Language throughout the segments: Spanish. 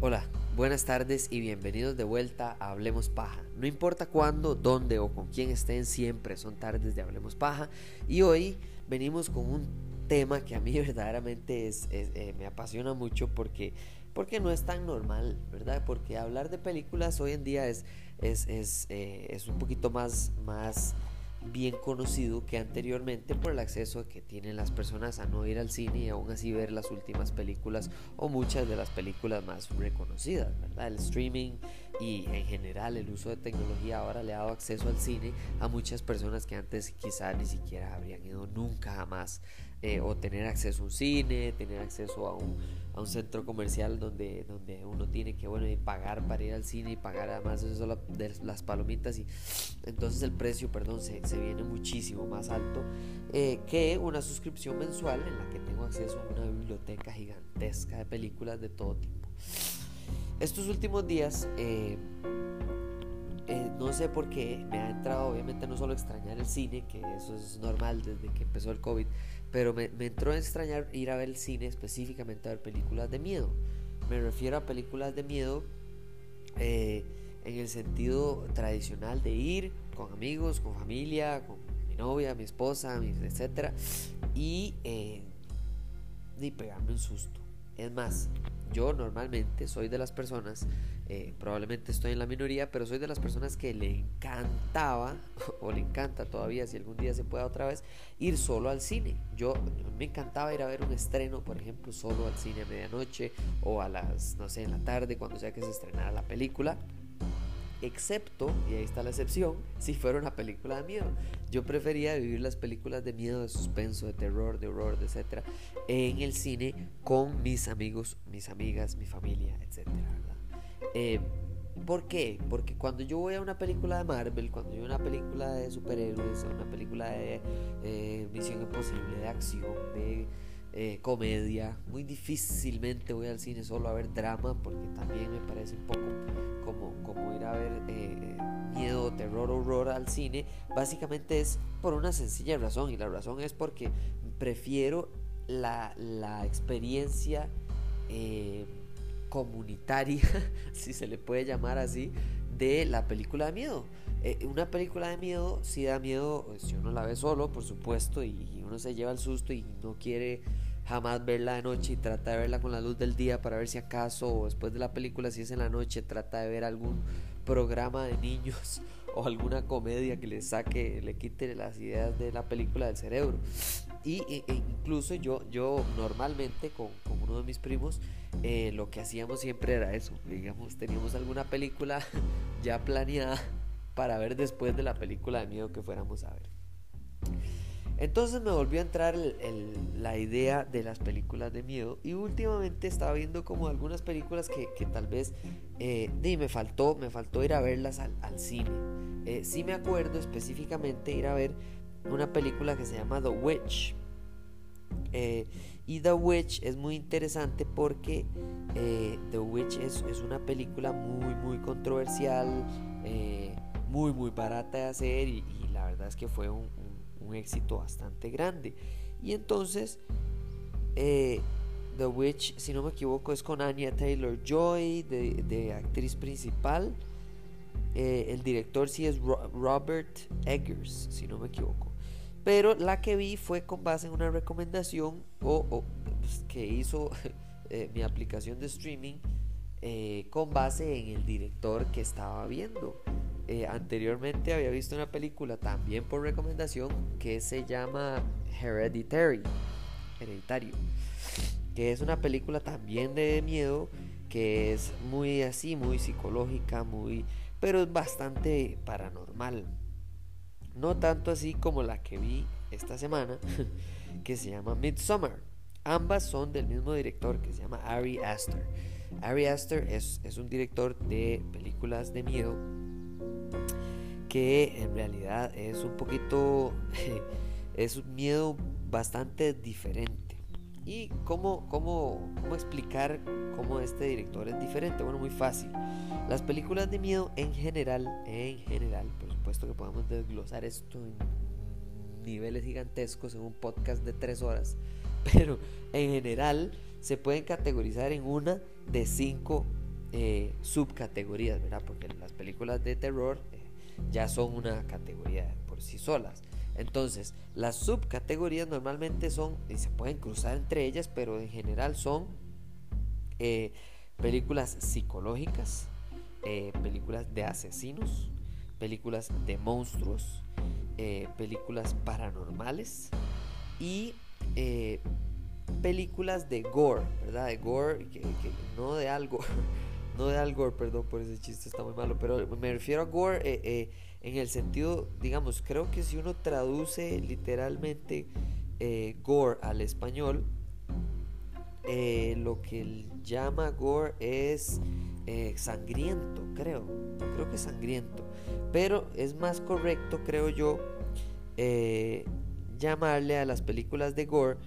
Hola, buenas tardes y bienvenidos de vuelta a Hablemos Paja. No importa cuándo, dónde o con quién estén, siempre son tardes de Hablemos Paja. Y hoy venimos con un tema que a mí verdaderamente es, eh, me apasiona mucho porque, porque no es tan normal, ¿verdad? Porque hablar de películas hoy en día es, es, es, eh, es un poquito más, más bien conocido que anteriormente por el acceso que tienen las personas a no ir al cine y aún así ver las últimas películas o muchas de las películas más reconocidas, ¿verdad? El streaming y en general el uso de tecnología ahora le ha dado acceso al cine a muchas personas que antes quizá ni siquiera habrían ido nunca jamás eh, o tener acceso a un cine, tener acceso a un, centro comercial donde, donde uno tiene que bueno, pagar para ir al cine y pagar además eso de las palomitas y entonces el precio perdón, se, se viene muchísimo más alto eh, que una suscripción mensual en la que tengo acceso a una biblioteca gigantesca de películas de todo tipo. Estos últimos días... Eh, no sé por qué me ha entrado, obviamente no solo extrañar el cine, que eso es normal desde que empezó el COVID, pero me, entró a extrañar ir a ver el cine, específicamente a ver películas de miedo. Me refiero a películas de miedo eh, en el sentido tradicional de ir con amigos, con familia, con mi novia, mi esposa, etc. Y, eh, y pegarme un susto. Es más, yo normalmente soy de las personas, eh, probablemente estoy en la minoría, pero soy de las personas que le encantaba, o le encanta todavía, si algún día se pueda otra vez, ir solo al cine. Yo me encantaba ir a ver un estreno, por ejemplo, solo al cine a medianoche o a las, no sé, en la tarde, cuando sea que se estrenara la película excepto, y ahí está la excepción, si fuera una película de miedo. Yo prefería vivir las películas de miedo, de suspenso, de terror, de horror, etc. en el cine con mis amigos, mis amigas, mi familia, etc. Eh, ¿Por qué? Porque cuando yo voy a una película de Marvel, cuando yo voy a una película de superhéroes, a una película de eh, Misión Imposible, de acción, de eh, comedia, muy difícilmente voy al cine solo a ver drama, porque también me parece un poco como, como ir a ver eh, miedo, terror, horror al cine, básicamente es por una sencilla razón, y la razón es porque prefiero la, la experiencia eh, comunitaria, si se le puede llamar así, de la película de miedo. Eh, una película de miedo si da miedo si uno la ve solo, por supuesto, y uno se lleva el susto y no quiere jamás verla de noche y trata de verla con la luz del día para ver si acaso o después de la película si es en la noche trata de ver algún programa de niños o alguna comedia que le saque, le quite las ideas de la película del cerebro. Y e, e incluso yo, yo normalmente con, con uno de mis primos eh, lo que hacíamos siempre era eso, digamos, teníamos alguna película ya planeada para ver después de la película de miedo que fuéramos a ver. Entonces me volvió a entrar la idea de las películas de miedo y últimamente estaba viendo como algunas películas que, tal vez eh, me faltó, me faltó ir a verlas al, cine. Eh, sí me acuerdo específicamente ir a ver una película que se llama The Witch. Eh, y The Witch es muy interesante porque eh, The Witch es, es, una película muy muy controversial, muy muy barata de hacer y, la verdad es que fue un, éxito bastante grande. Y entonces, eh, The Witch, si no me equivoco, es con Anya Taylor Joy de, actriz principal. Eh, el director sí es Robert Eggers, si no me equivoco. Pero la que vi fue con base en una recomendación o, pues, que hizo eh, mi aplicación de streaming con base en el director que estaba viendo. Eh, anteriormente había visto una película también por recomendación que se llama Hereditary, Hereditario, que es una película también de miedo, que es muy así, muy psicológica, muy, pero es bastante paranormal. No tanto así como la que vi esta semana, que se llama Midsommar. Ambas son del mismo director que se llama Ari Aster. Ari Aster es, es un director de películas de miedo que en realidad es un poquito, es un miedo bastante diferente. ¿Y cómo, cómo, cómo explicar cómo este director es diferente? Bueno, muy fácil. Las películas de miedo en general, en general, por supuesto que podemos desglosar esto en niveles gigantescos en un podcast de tres horas, pero en general se pueden categorizar en una de cinco eh, subcategorías, ¿verdad? Porque las películas de terror ya son una categoría por sí solas. Entonces, las subcategorías normalmente son, y se pueden cruzar entre ellas, pero en general son eh, películas psicológicas, películas de asesinos, películas de monstruos, películas paranormales y películas de gore, ¿verdad? De gore, que, no de algo, no de algo, perdón por ese chiste, está muy malo, pero me refiero a gore eh, eh, en el sentido, digamos, creo que si uno traduce literalmente eh, gore al español, lo que llama gore es sangriento, creo, creo que sangriento, pero es más correcto, creo yo, llamarle a las películas de gore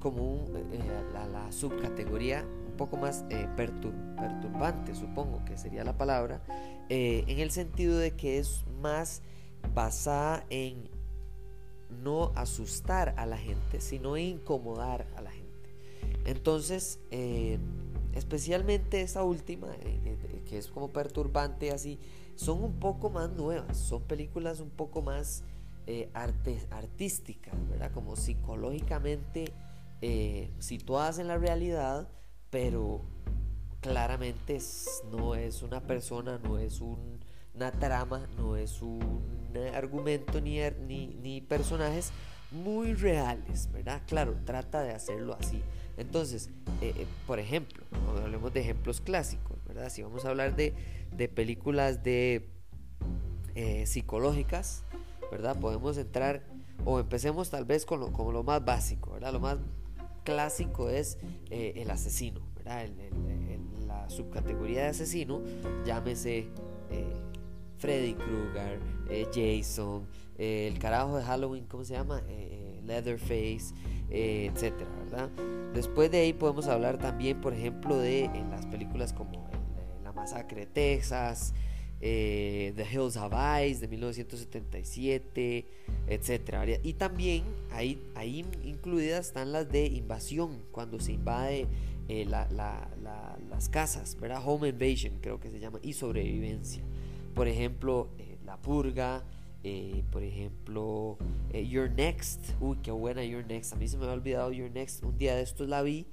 como eh, la, subcategoría poco más eh, perturbante, supongo que sería la palabra, en el sentido de que es más basada en no asustar a la gente, sino incomodar a la gente. Entonces, especialmente esa última, que es como perturbante así, son un poco más nuevas, son películas un poco más eh, artísticas, ¿verdad? Como psicológicamente eh, situadas en la realidad, pero claramente no es una persona, no es una trama, no es un argumento ni, er, ni, ni personajes muy reales, ¿verdad? Claro, trata de hacerlo así. Entonces, eh, por ejemplo, hablemos de ejemplos clásicos, ¿verdad? Si vamos a hablar de, de películas de psicológicas, ¿verdad? Podemos entrar o empecemos tal vez con lo, con lo más básico, ¿verdad? Lo más clásico es eh, el asesino, la subcategoría de asesino, llámese eh, Freddy Krueger, eh, Jason, el carajo de Halloween, ¿cómo se llama? Leatherface, etcétera, ¿verdad? Después de ahí podemos hablar también, por ejemplo, de las películas como La Masacre de Texas, eh, The Hills Have Eyes de 1977, etc. Y también ahí, ahí incluidas están las de invasión, cuando se invade eh, las casas, ¿verdad? Home Invasion creo que se llama, y sobrevivencia. Por ejemplo, eh, La Purga, por ejemplo, Your Next, uy, qué buena Your Next, a mí se me había olvidado Your Next, un día de estos la vi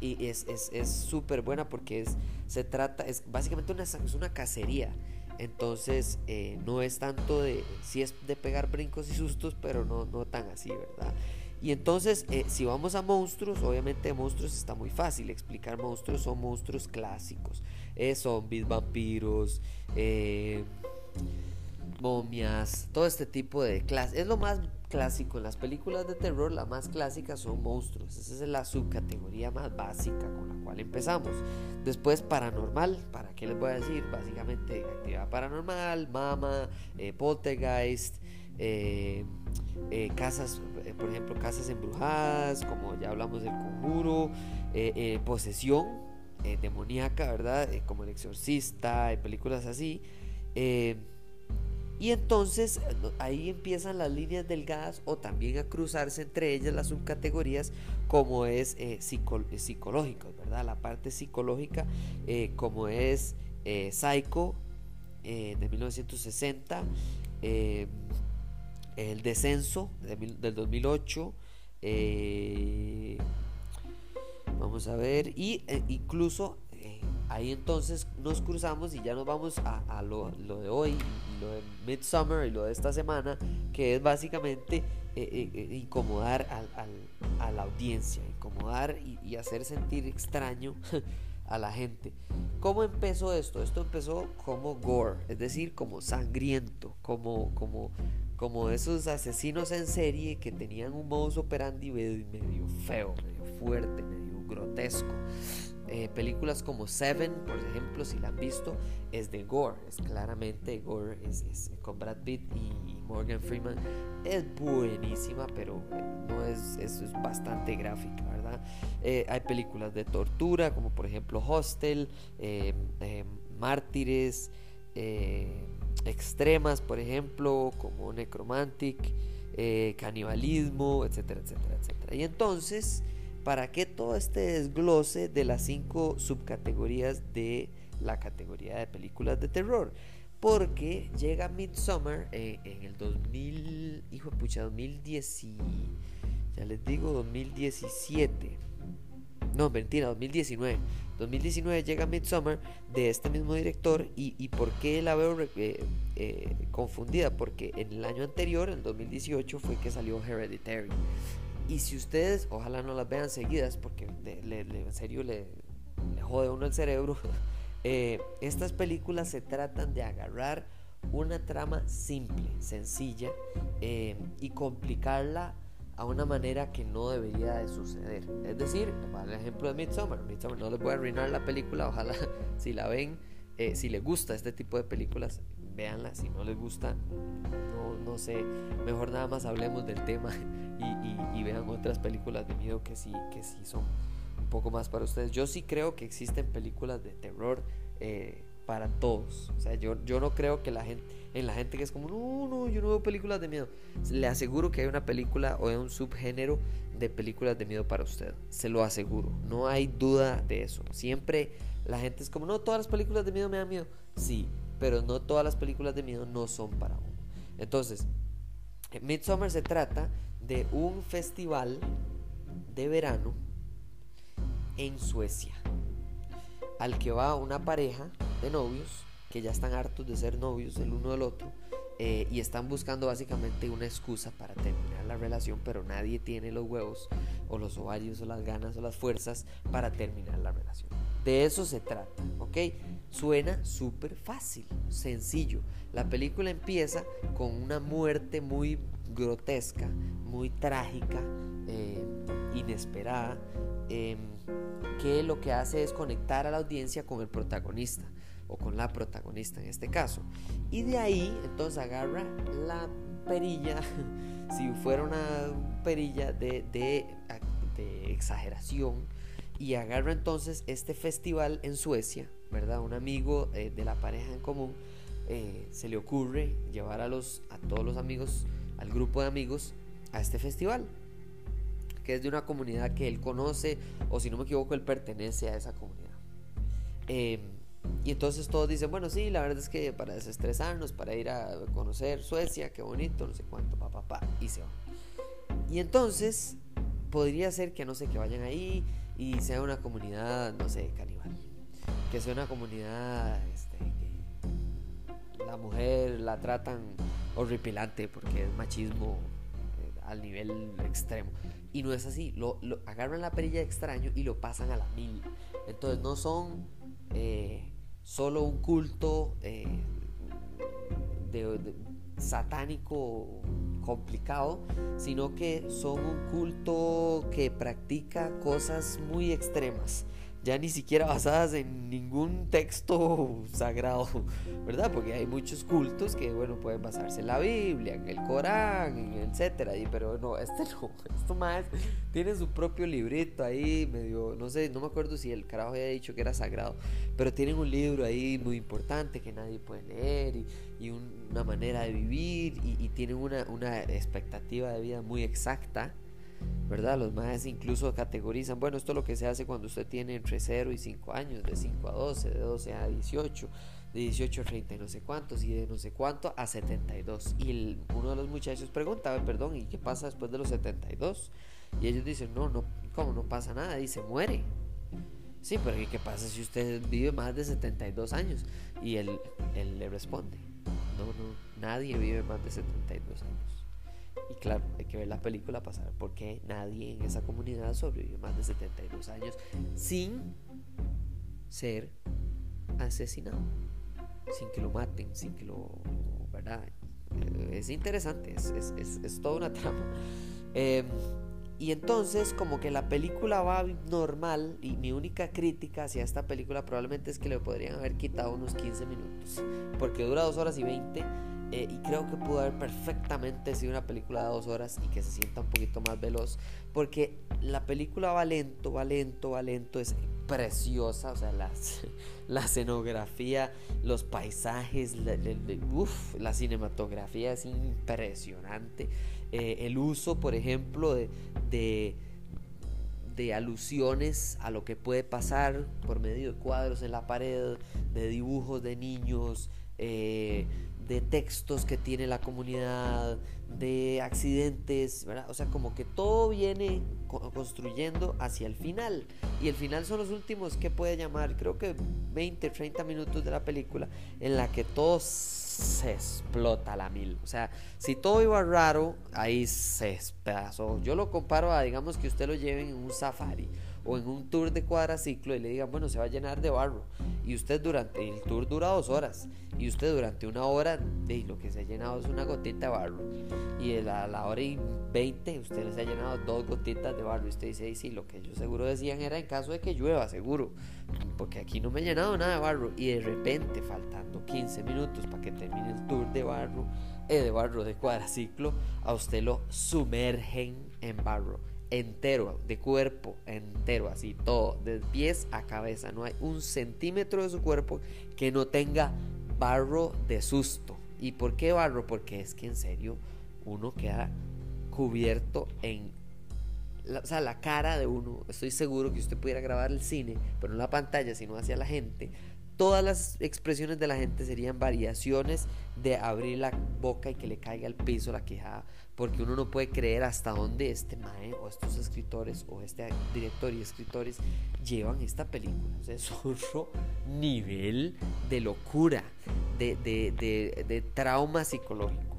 y es súper es, buena porque es, se trata, es básicamente una, es una cacería. Entonces eh, no es tanto de, si es de pegar brincos y sustos, pero no, no tan así, ¿verdad? Y entonces, eh, si vamos a monstruos, obviamente monstruos está muy fácil. Explicar monstruos son monstruos clásicos. Eh, zombies, vampiros, momias, todo este tipo de clases. Es lo más clásico. En las películas de terror, la más clásica son monstruos. Esa es la subcategoría más básica con la cual empezamos. Después, paranormal. ¿Para qué les voy a decir? Básicamente, actividad paranormal, mama, eh, poltergeist. Eh, eh, casas, por ejemplo, casas embrujadas, como ya hablamos del conjuro, posesión demoníaca, ¿verdad? como el exorcista, películas así. Y entonces eh, ahí empiezan las líneas delgadas o también a cruzarse entre ellas las subcategorías como es eh, eh psicológico, ¿verdad? La parte psicológica eh, como es Psycho de 1960, El Descenso del 2008, vamos a ver, y incluso ahí entonces nos cruzamos y ya nos vamos a, lo, de hoy, lo de Midsummer y lo de esta semana, que es básicamente eh, eh, eh, incomodar a la audiencia, incomodar y, hacer sentir extraño a la gente. ¿Cómo empezó esto? Esto empezó como gore, es decir, como sangriento, como, como, como esos asesinos en serie que tenían un modus operandi medio, feo, medio fuerte, medio grotesco. Eh, películas como Seven, por ejemplo, si la han visto, es de gore, es claramente gore, es, con Brad Pitt y, Morgan Freeman. Es buenísima, pero no es, es, es bastante gráfica, ¿verdad? Eh, hay películas de tortura, como por ejemplo Hostel, eh, Mártires, Extremas, por ejemplo, como Necromantic, Canibalismo, etcétera, etcétera, etcétera. Y entonces ¿Para qué todo este desglose de las cinco subcategorías de la categoría de películas de terror? Porque llega Midsommar eh, en el 2000, hijo de pucha, 2010, ya les digo, 2017. No, mentira, 2019. 2019 llega Midsommar de este mismo director y, por qué la veo eh, eh, confundida porque en el año anterior, en 2018, fue que salió Hereditary. Y si ustedes, ojalá no las vean seguidas, porque en serio le, jode uno el cerebro, eh, estas películas se tratan de agarrar una trama simple, sencilla, y complicarla a una manera que no debería de suceder. Es decir, el ejemplo de Midsommar. Midsommar no les voy a arruinar la película, ojalá si la ven, eh, si les gusta este tipo de películas, véanla. Si no les gusta, no, no sé, mejor nada más hablemos del tema y, vean otras películas de miedo que sí, que sí son un poco más para ustedes. Yo sí creo que existen películas de terror eh, para todos. O sea, yo, yo no creo que la gente, en la gente que es como, no, no, yo no veo películas de miedo. Le aseguro que hay una película o hay un subgénero de películas de miedo para usted. Se lo aseguro. No hay duda de eso. Siempre la gente es como, no, todas las películas de miedo me dan miedo. Sí, pero no todas las películas de miedo no son para uno. Entonces, Midsommar se trata de un festival de verano en Suecia, al que va una pareja de novios que ya están hartos de ser novios el uno del otro eh, y están buscando básicamente una excusa para terminar la relación, pero nadie tiene los huevos o los ovarios o las ganas o las fuerzas para terminar la relación. De eso se trata, ¿ok? Suena súper fácil, sencillo. La película empieza con una muerte muy grotesca, muy trágica, eh, inesperada, em, que lo que hace es conectar a la audiencia con el protagonista o con la protagonista en este caso. Y de ahí entonces agarra la perilla, si fuera una perilla de, de, exageración, y agarra entonces este festival en Suecia, ¿verdad? Un amigo eh, de la pareja en común eh, se le ocurre llevar a, los, a todos los amigos al grupo de amigos a este festival, que es de una comunidad que él conoce, o si no me equivoco, él pertenece a esa comunidad. Em, y entonces todos dicen, bueno, sí, la verdad es que para desestresarnos, para ir a conocer Suecia, qué bonito, no sé cuánto, papá, pa, y se van. Y entonces podría ser que no sé, que vayan ahí y sea una comunidad, no sé, canibal. Que sea una comunidad este, que la mujer la tratan horripilante porque es machismo eh, al nivel extremo. Y no es así, lo, agarran la perilla de extraño y lo pasan a la mil. Entonces no son eh, solo un culto eh, satánico complicado, sino que son un culto que practica cosas muy extremas ya ni siquiera basadas en ningún texto sagrado, ¿verdad? Porque hay muchos cultos que, bueno, pueden basarse en la Biblia, en el Corán, etcétera, pero no, este no, esto más tiene su propio librito ahí, medio, no sé, no me acuerdo si el carajo había dicho que era sagrado, pero tienen un libro ahí muy importante que nadie puede leer y, y una manera de vivir y, y tienen una, una expectativa de vida muy exacta ¿verdad? Los más incluso categorizan, bueno, esto es lo que se hace cuando usted tiene entre 0 y 5 años, de 5 a 12, de 12 a 18, de 18 a 30 y no sé cuántos, y de no sé cuánto a 72. Y uno de los muchachos pregunta, perdón, ¿y qué pasa después de los 72? Y ellos dicen, no, no, ¿cómo no pasa nada? Y se muere. Sí, pero ¿qué pasa si usted vive más de 72 años? Y él, él le responde, no, no, nadie vive más de 72 años. Y claro, hay que ver la película para saber por qué nadie en esa comunidad sobrevive más de 72 años sin ser asesinado, sin que lo maten, sin que lo... ¿verdad? Eh, es interesante, es, es, es, toda una trama. Em, y entonces como que la película va normal y mi única crítica hacia esta película probablemente es que le podrían haber quitado unos 15 minutos, porque dura 2 horas y 20 eh, y creo que pudo haber perfectamente sido una película de 2 horas y que se sienta un poquito más veloz, porque la película va lento, va lento, va lento, es preciosa, o sea, la escenografía, los paisajes, la, cinematografía es impresionante. Eh, el uso, por ejemplo, de, de, alusiones a lo que puede pasar por medio de cuadros en la pared, de dibujos de niños, eh, de textos que tiene la comunidad, de accidentes, O sea, como que todo viene construyendo hacia el final. Y el final son los últimos que puede llamar, creo que 20, 30 minutos de la película, en la que todos se explota la mil. O sea, si todo iba raro, ahí se despedazó. Yo lo comparo a, digamos, que usted lo lleven en un safari o en un tour de cuadraciclo y le digan, bueno, se va a llenar de barro. Y usted durante, el tour dura dos horas. Y usted durante una hora, de lo que se ha llenado es una gotita de barro. Y a la hora y veinte, usted se ha llenado dos gotitas de barro. Y usted dice, sí, lo que ellos seguro decían era en caso de que llueva, seguro. Porque aquí no me he llenado nada de barro. Y de repente, faltando 15 minutos para que termine el tour de barro, eh, de barro de cuadraciclo, a usted lo sumergen en barro entero, de cuerpo entero, así todo, de pies a cabeza. No hay un centímetro de su cuerpo que no tenga barro de susto. ¿Y por qué barro? Porque es que en serio uno queda cubierto en la, o sea, la cara de uno. Estoy seguro que usted pudiera grabar el cine, pero no la pantalla, sino hacia la gente todas las expresiones de la gente serían variaciones de abrir la boca y que le caiga al piso la quejada, porque uno no puede creer hasta dónde este mae o estos escritores o este director y escritores llevan esta película. O es otro nivel de locura, de, de trauma psicológico.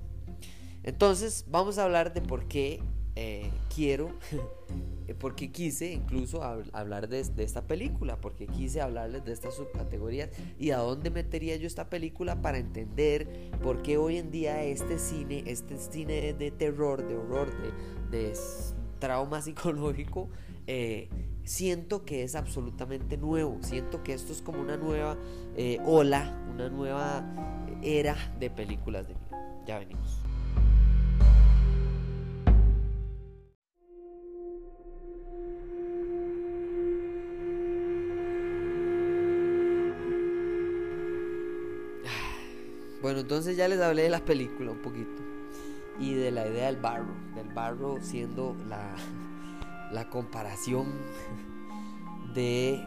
Entonces, vamos a hablar de por qué eh, quiero, porque quise incluso hablar de, esta película, porque quise hablarles de estas subcategorías y a dónde metería yo esta película para entender por qué hoy en día este cine, este cine de terror, de horror, de, trauma psicológico, eh, siento que es absolutamente nuevo, siento que esto es como una nueva eh, ola, una nueva era de películas de miedo. Ya venimos. Bueno, entonces ya les hablé de la película un poquito y de la idea del barro, del barro siendo la, la comparación de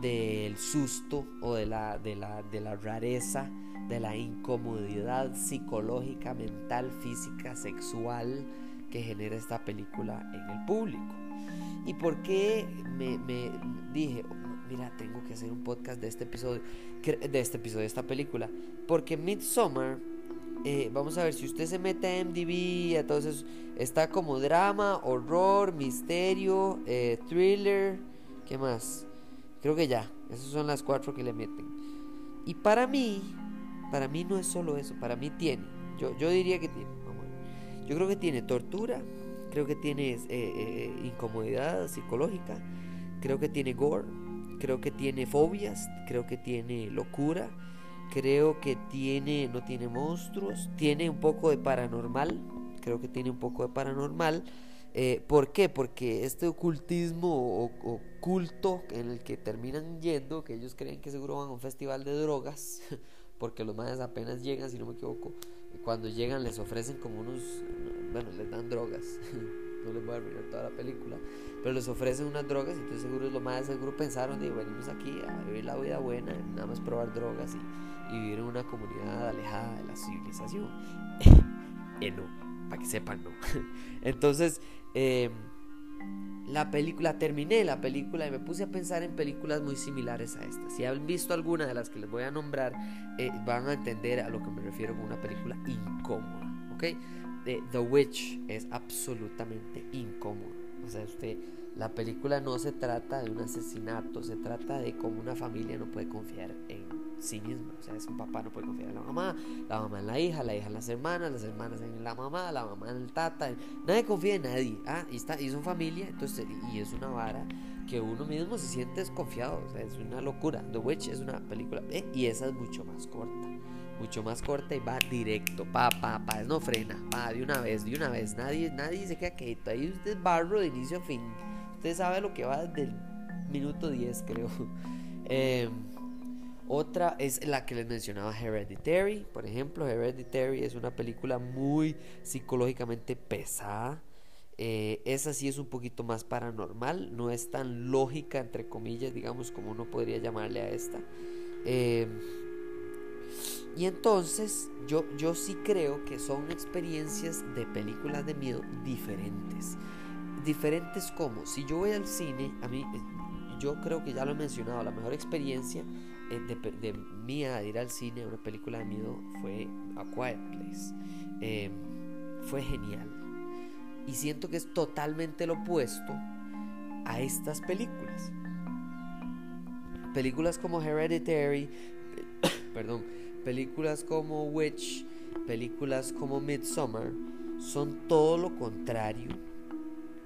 del susto o de la, de, la, de la rareza, de la incomodidad psicológica, mental, física, sexual que genera esta película en el público. ¿Y por qué me, me dije, mira, tengo que hacer un podcast de este episodio, de este episodio, de esta película. Porque Midsommar, eh, vamos a ver, si usted se mete a MDB, entonces está como drama, horror, misterio, eh, thriller, ¿qué más? Creo que ya, esas son las cuatro que le meten. Y para mí, para mí no es solo eso, para mí tiene, yo, yo diría que tiene, yo creo que tiene tortura, creo que tiene eh, incomodidad psicológica, creo que tiene gore, creo que tiene fobias, creo que tiene locura, creo que tiene, no tiene monstruos, tiene un poco de paranormal, creo que tiene un poco de paranormal. Eh, ¿Por qué? Porque este ocultismo oculto en el que terminan yendo, que ellos creen que seguro van a un festival de drogas, porque los madres apenas llegan, si no me equivoco, cuando llegan les ofrecen como unos, bueno, les dan drogas. no les voy a arruinar toda la película, pero les ofrecen unas drogas, entonces seguro lo más seguro pensaron de venimos aquí a vivir la vida buena, nada más probar drogas y, vivir en una comunidad alejada de la civilización. eh, no, para que sepan, no. entonces, em, la película, terminé la película y me puse a pensar en películas muy similares a esta. Si han visto alguna de las que les voy a nombrar, eh, van a entender a lo que me refiero con una película incómoda, ¿ok? The Witch es absolutamente incómodo. O sea, usted, la película no se trata de un asesinato, se trata de cómo una familia no puede confiar en sí misma. O sea, es un papá no puede confiar en la mamá, la mamá en la hija, la hija en las hermanas, las hermanas en la mamá, la mamá en el tata. Nadie confía en nadie. ¿ah? Y, está, y son familia, entonces, y es una vara que uno mismo se siente desconfiado. O sea, es una locura. The Witch es una película, eh, y esa es mucho más corta. Mucho más corta y va directo, pa, pa, pa, no frena, pa, de una vez, de una vez. Nadie, nadie se queda quieto. Ahí usted barro de inicio a fin. Usted sabe lo que va desde el minuto 10, creo. Eh, otra es la que les mencionaba Hereditary, por ejemplo. Hereditary es una película muy psicológicamente pesada. Eh, esa sí es un poquito más paranormal, no es tan lógica, entre comillas, digamos, como uno podría llamarle a esta. Eh, y entonces yo, yo sí creo que son experiencias de películas de miedo diferentes. Diferentes como, si yo voy al cine, a mí, yo creo que ya lo he mencionado, la mejor experiencia eh, de, de mía de ir al cine a una película de miedo fue A Quiet Place. Em, fue genial. Y siento que es totalmente lo opuesto a estas películas. Películas como Hereditary, perdón, películas como Witch, películas como Midsommar, son todo lo contrario,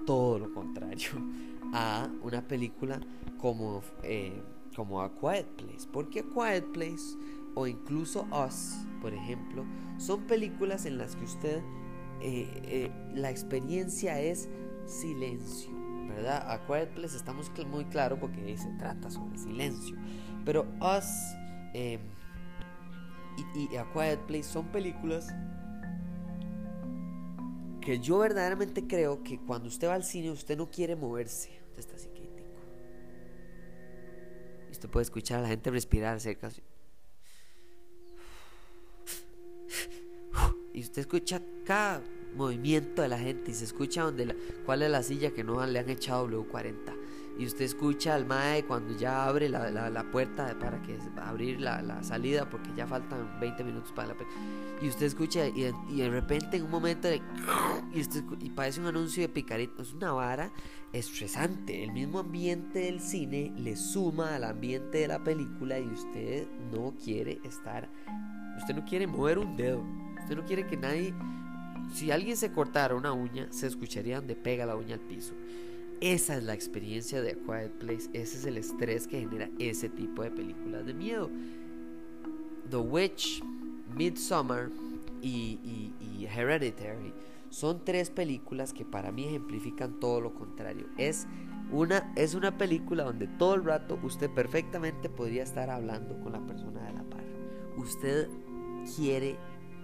todo lo contrario a una película como, eh, como A Quiet Place. Porque A Quiet Place o incluso Us, por ejemplo, son películas en las que usted, eh, eh, la experiencia es silencio. ¿Verdad? A Quiet Place estamos muy claro porque se trata sobre silencio. Pero Us em, y, y A Quiet Place son películas que yo verdaderamente creo que cuando usted va al cine usted no quiere moverse está así Y usted puede escuchar a la gente respirar cerca. Y usted escucha cada movimiento de la gente y se escucha donde cuál es la silla que no le han echado W40 y usted escucha al mae cuando ya abre la, la, puerta para que abrir la, la, salida porque ya faltan 20 minutos para la y usted escucha y, de repente en un momento de y, y parece un anuncio de picarito es una vara estresante. El mismo ambiente del cine le suma al ambiente de la película y usted no quiere estar usted no quiere mover un dedo usted no quiere que nadie si alguien se cortara una uña se escucharía donde pega la uña al piso esa es la experiencia de A Quiet Place, ese es el estrés que genera ese tipo de películas de miedo. The Witch, Midsommar y, Hereditary son tres películas que para mí ejemplifican todo lo contrario. Es una, es una película donde todo el rato usted perfectamente podría estar hablando con la persona de la par. Usted quiere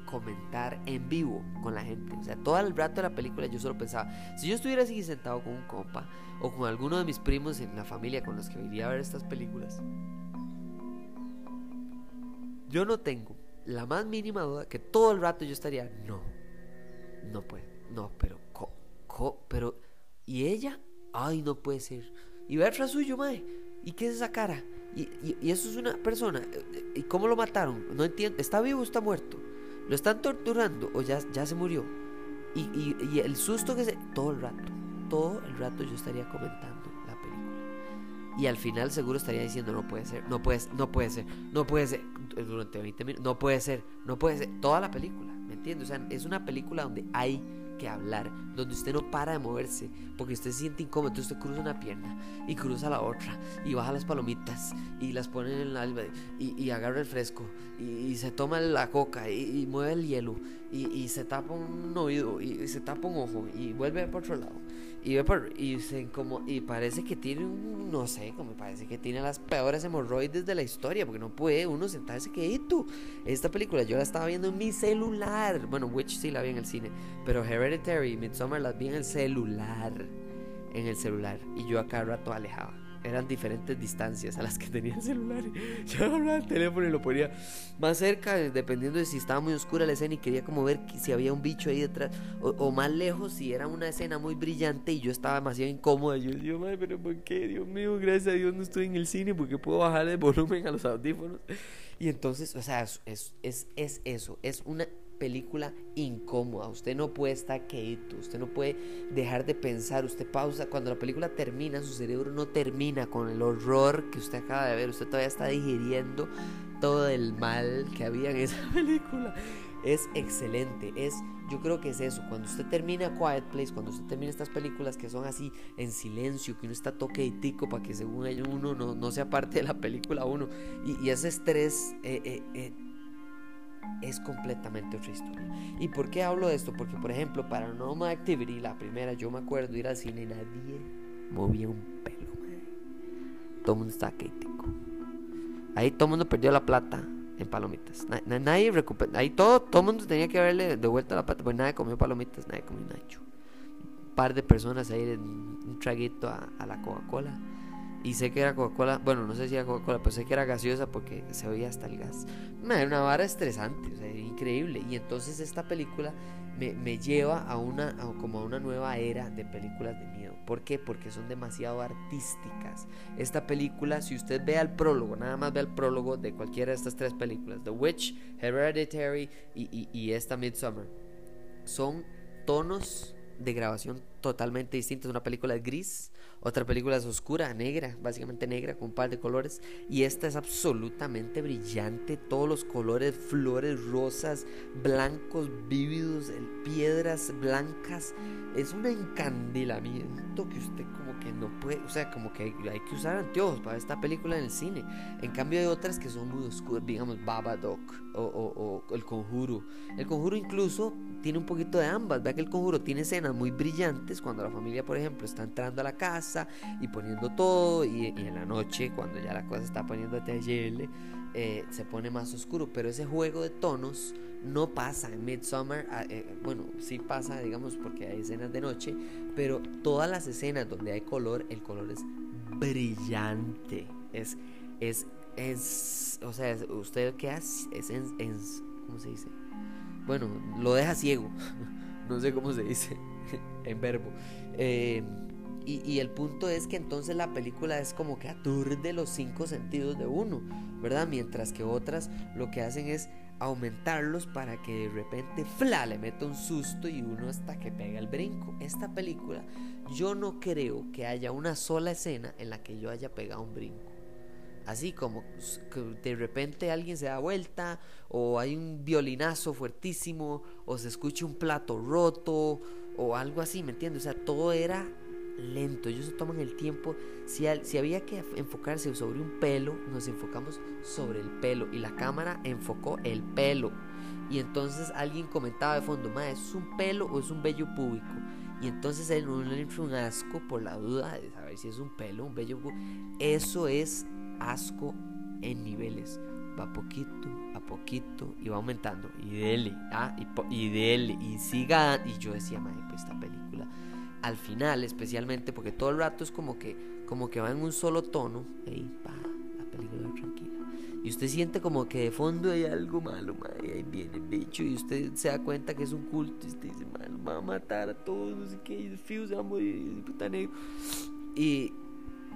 comentar en vivo con la gente. O sea, todo el rato de la película yo solo pensaba, si yo estuviera así sentado con un compa o con alguno de mis primos en la familia con los que iría a ver estas películas, yo no tengo la más mínima duda que todo el rato yo estaría, no, no puede, no, pero, co, pero, ¿y ella? Ay, no puede ser. Y ver tras suyo, mae, ¿y qué es esa cara? Y, y, eso es una persona. ¿Y cómo lo mataron? No entiendo. ¿Está vivo o está muerto? ¿Lo están torturando o ya, ya se murió? Y, y, el susto que se... Todo el rato, todo el rato yo estaría comentando la película. Y al final seguro estaría diciendo, no puede ser, no puede, no puede ser, no puede ser. Durante 20 minutos, no puede ser, no puede ser. Toda la película, ¿me entiendes? O sea, es una película donde hay hablar, donde usted no para de moverse, porque usted se siente incómodo, entonces usted cruza una pierna y cruza la otra y baja las palomitas y las pone en el alba y, y agarra el fresco y, se toma la coca y, mueve el hielo y, se tapa un oído y, se tapa un ojo y vuelve por otro lado y y se como y parece que tiene un no sé como parece que tiene las peores hemorroides de la historia porque no puede uno sentarse quieto esta película yo la estaba viendo en mi celular bueno Witch sí la vi en el cine pero Hereditary y Midsommar las vi en el celular en el celular y yo acá rato alejaba eran diferentes distancias a las que tenía el celular. Yo agarraba el teléfono y lo ponía más cerca, dependiendo de si estaba muy oscura la escena y quería como ver si había un bicho ahí detrás, o, más lejos si era una escena muy brillante y yo estaba demasiado incómoda. Yo decía, madre, pero ¿por qué? Dios mío, gracias a Dios no estoy en el cine porque puedo bajar el volumen a los audífonos. Y entonces, o sea, es, es, es eso, es una película incómoda. Usted no puede estar quieto, usted no puede dejar de pensar. Usted pausa. Cuando la película termina, su cerebro no termina con el horror que usted acaba de ver. Usted todavía está digiriendo todo el mal que había en esa película. Es excelente, es yo creo que es eso, cuando usted termina Quiet Place, cuando usted termina estas películas que son así en silencio, que uno está toque y tico para que según ellos uno no, no sea parte de la película uno, y, ese estrés eh, eh, eh, es completamente otra historia. ¿Y por qué hablo de esto? Porque por ejemplo, Paranormal Activity, la primera, yo me acuerdo ir al cine nadie movía un pelo, todo el mundo estaba crítico. Ahí todo el mundo perdió la plata en palomitas. nadie recupera. Ahí todo, todo el mundo tenía que verle de vuelta la pata, pues nadie comió palomitas, nadie comió nacho. Un par de personas ahí, un traguito a, la Coca-Cola. Y sé que era Coca-Cola, bueno, no sé si era Coca-Cola, pero sé que era gaseosa porque se oía hasta el gas. Era una vara estresante, o sea, increíble. Y entonces esta película me, lleva a una, como a una nueva era de películas de miedo. ¿Por qué? Porque son demasiado artísticas. Esta película, si usted ve el prólogo, nada más ve el prólogo de cualquiera de estas tres películas, The Witch, Hereditary y, y esta Midsummer, son tonos de grabación totalmente distintos. Una película es gris, otra película es oscura, negra, básicamente negra, con un par de colores. Y esta es absolutamente brillante. Todos los colores, flores rosas, blancos, vívidos, piedras blancas. Es un encandilamiento que usted como que no puede, o sea, como que hay, que usar anteojos para esta película en el cine. En cambio hay otras que son muy oscuras, digamos Babadook o, o, o El Conjuro. El Conjuro incluso tiene un poquito de ambas. Vea que El Conjuro tiene escenas muy brillantes cuando la familia, por ejemplo, está entrando a la casa y poniendo todo y, en la noche cuando ya la cosa está poniendo a eh, se pone más oscuro, pero ese juego de tonos no pasa en Midsummer, ah, eh, bueno, sí pasa, digamos, porque hay escenas de noche, pero todas las escenas donde hay color, el color es brillante, es, es, es, o sea, usted qué hace, es, es, ¿cómo se dice? Bueno, lo deja ciego, no sé cómo se dice en verbo. Eh, y, el punto es que entonces la película es como que aturde los cinco sentidos de uno, ¿verdad? Mientras que otras lo que hacen es aumentarlos para que de repente ¡fla! le meta un susto y uno hasta que pega el brinco. Esta película, yo no creo que haya una sola escena en la que yo haya pegado un brinco. Así como que de repente alguien se da vuelta, o hay un violinazo fuertísimo, o se escucha un plato roto, o algo así, ¿me entiendes? O sea, todo era lento, ellos se toman el tiempo. Si, si había que enfocarse sobre un pelo, nos enfocamos sobre el pelo y la cámara enfocó el pelo. Y entonces alguien comentaba de fondo, ma, ¿es un pelo o es un vello público? Y entonces le entra un asco por la duda de saber si es un pelo, un vello público. Eso es asco en niveles. Va poquito a poquito y va aumentando. Y dele, ah, y, y dele, y siga. Y yo decía, madre, pues esta película al final especialmente porque todo el rato es como que como que va en un solo tono. Pa la película y usted siente como que de fondo hay algo malo y ahí viene bicho y usted se da cuenta que es un culto y usted dice malo va a matar a todos no sé qué y fío se va a morir puta negro y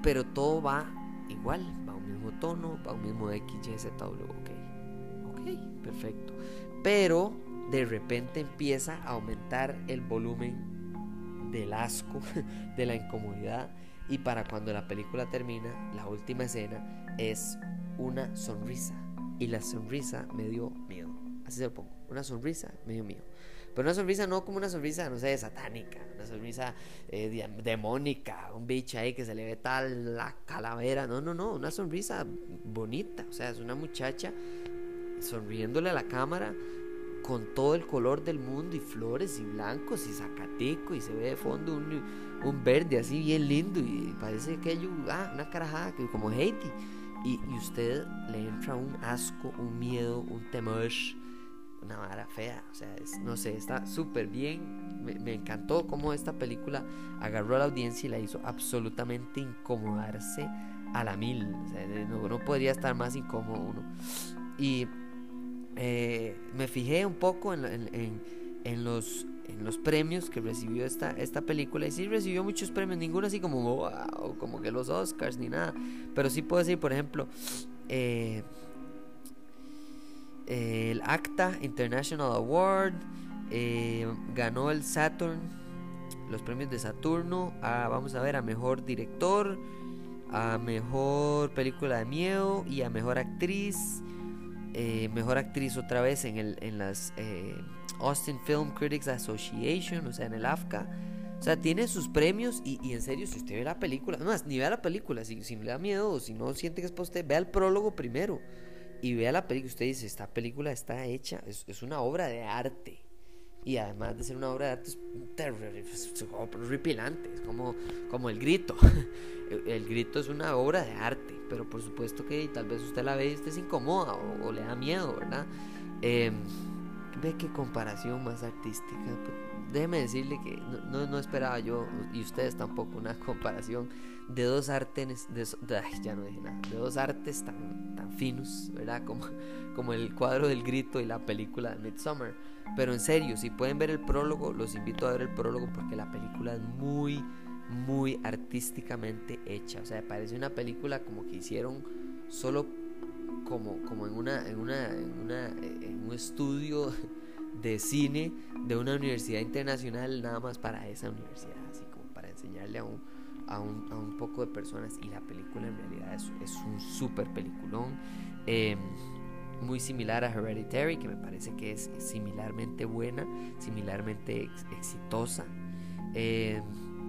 pero todo va igual va a un mismo tono va a un mismo X Y Z W ok ok perfecto. Pero de repente empieza a aumentar el volumen del asco, de la incomodidad. Y para cuando la película termina, la última escena es una sonrisa. Y la sonrisa me dio miedo. Así se lo pongo. Una sonrisa me dio miedo. Pero una sonrisa no como una sonrisa, no sé, satánica. Una sonrisa eh, demónica. Un bicho ahí que se le ve tal la calavera. No, no, no. Una sonrisa bonita. O sea, es una muchacha sonriéndole a la cámara con todo el color del mundo y flores y blancos y zacateco y se ve de fondo un, un verde así bien lindo y parece que hay ah, una carajada como Haiti. Y, y, usted le entra un asco, un miedo, un temor, una vara fea, o sea, no sé, está súper bien, me, encantó cómo esta película agarró a la audiencia y la hizo absolutamente incomodarse a la mil, o sea, no, no podría estar más incómodo uno. Y eh, me fijé un poco en, los, premios que recibió esta, película y sí recibió muchos premios, ninguno así como wow, como que los Oscars ni nada, pero sí puedo decir, por ejemplo, eh, el ACTA International Award eh, ganó el Saturn, los premios de Saturno, vamos a ver, a mejor director, a mejor película de miedo y a mejor actriz eh, mejor actriz otra vez en, el, en las eh, Austin Film Critics Association, o sea, en el AFCA. O sea, tiene sus premios y, y en serio, si usted ve la película, no más, ni vea la película, si, si le da miedo o si no siente que es para usted, vea el prólogo primero y vea la película. Usted dice, esta película está hecha, es, es una obra de arte. Y además de ser una obra de arte, es, es horripilante, es como, como el grito. el grito es una obra de arte, pero por supuesto que tal vez usted la ve y usted se incomoda o, o le da miedo, ¿verdad? Eh, ve qué comparación más artística. Déjeme decirle que no, no, esperaba yo, y ustedes tampoco, una comparación de dos artes, de, ay, ya no dije nada, de dos artes tan, tan finos, ¿verdad? Como, como el cuadro del grito y la película de Midsommar. Pero en serio, si pueden ver el prólogo, los invito a ver el prólogo porque la película es muy, muy artísticamente hecha. O sea, parece una película como que hicieron solo como, como en, una, en, una, en, una, en un estudio de cine de una universidad internacional nada más para esa universidad, así como para enseñarle a un, a un, a un poco de personas y la película en realidad es, es un súper peliculón. Eh, muy similar a Hereditary, que me parece que es similarmente buena, similarmente ex exitosa. Eh,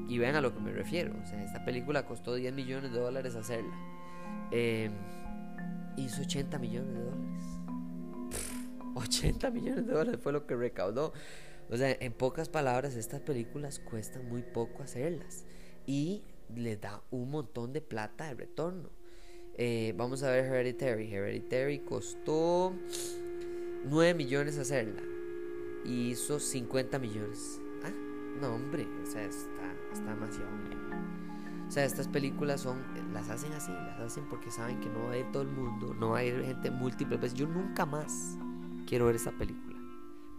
y vean a lo que me refiero. O sea, esta película costó 10 millones de dólares hacerla. Eh, hizo 80 millones de dólares. 80 millones de dólares fue lo que recaudó. O sea, en pocas palabras, estas películas cuestan muy poco hacerlas. Y les da un montón de plata de retorno. Eh, vamos a ver Hereditary. Hereditary costó 9 millones hacerla. Y hizo 50 millones. No, hombre. O sea, está, está demasiado bien. O sea, estas películas son, las hacen así, las hacen porque saben que no va a ir todo el mundo, no va a ir gente múltiples veces. Yo nunca más quiero ver esta película.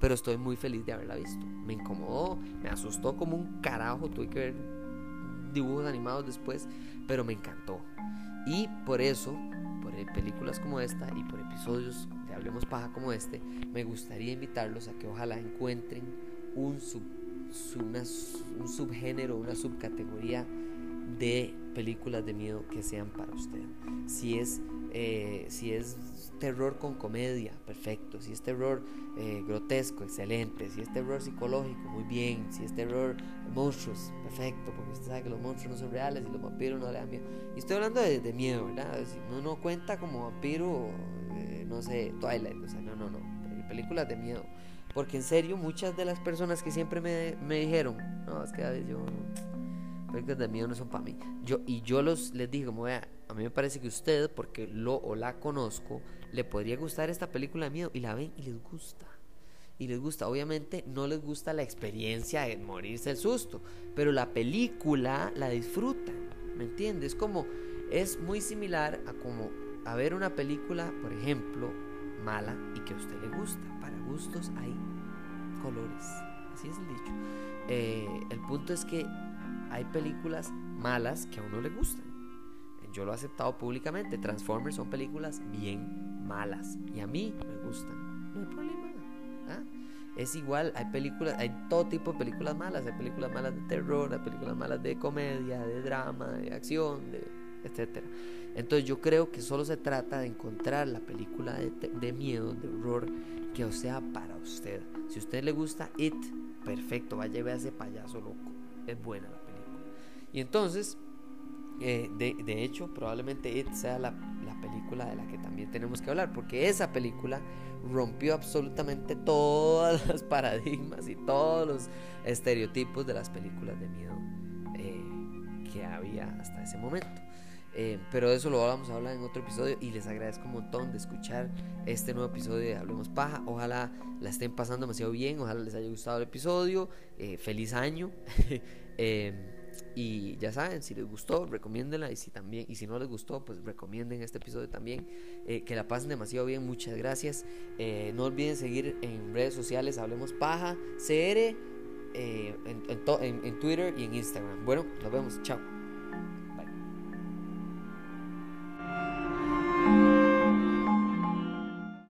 Pero estoy muy feliz de haberla visto. Me incomodó, me asustó como un carajo. Tuve que ver dibujos animados después, pero me encantó. Y por eso, por películas como esta y por episodios de Hablemos Paja como este, me gustaría invitarlos a que ojalá encuentren un, sub, una, un subgénero, una subcategoría de películas de miedo que sean para usted. Si es, eh, si es terror con comedia, perfecto. Si es terror eh, grotesco, excelente. Si es terror psicológico, muy bien. Si es terror monstruos, perfecto. Porque usted sabe que los monstruos no son reales y los vampiros no le dan miedo. Y estoy hablando de, de miedo, ¿verdad? Si no, no cuenta como vampiro, eh, no sé, Twilight. O sea, no, no, no. Películas de miedo. Porque en serio, muchas de las personas que siempre me, me dijeron, no, es que a veces yo películas de miedo no son para mí. Yo, y yo los, les dije, como vea, a mí me parece que usted, porque lo o la conozco, le podría gustar esta película de miedo y la ven y les gusta. Y les gusta, obviamente no les gusta la experiencia de morirse el susto, pero la película la disfrutan, ¿me entiendes? Como es muy similar a como a ver una película, por ejemplo, mala y que a usted le gusta. Para gustos hay colores, así es el dicho. Eh, el punto es que hay películas malas que a uno le gustan. Yo lo he aceptado públicamente. Transformers son películas bien malas y a mí me gustan. No hay problema. ¿ah? Es igual, hay películas, hay todo tipo de películas malas. Hay películas malas de terror, hay películas malas de comedia, de drama, de acción, de etcétera. Entonces yo creo que solo se trata de encontrar la película de, miedo, de horror, que sea para usted. Si a usted le gusta It, perfecto, vaya a ver a ese payaso loco. Es buena la y entonces, eh, de, de, hecho, probablemente It sea la, la, película de la que también tenemos que hablar, porque esa película rompió absolutamente todos los paradigmas y todos los estereotipos de las películas de miedo eh, que había hasta ese momento. Eh, pero de eso lo vamos a hablar en otro episodio y les agradezco un montón de escuchar este nuevo episodio de Hablemos Paja. Ojalá la estén pasando demasiado bien, ojalá les haya gustado el episodio. feliz año. Y ya saben, si les gustó, recomiéndenla. Y si también, y si no les gustó, pues recomienden este episodio también. Eh, que la pasen demasiado bien. Muchas gracias. Eh, no olviden seguir en redes sociales. Hablemos Paja CR. Eh, en, en, en Twitter y en Instagram. Bueno, nos vemos. Chao.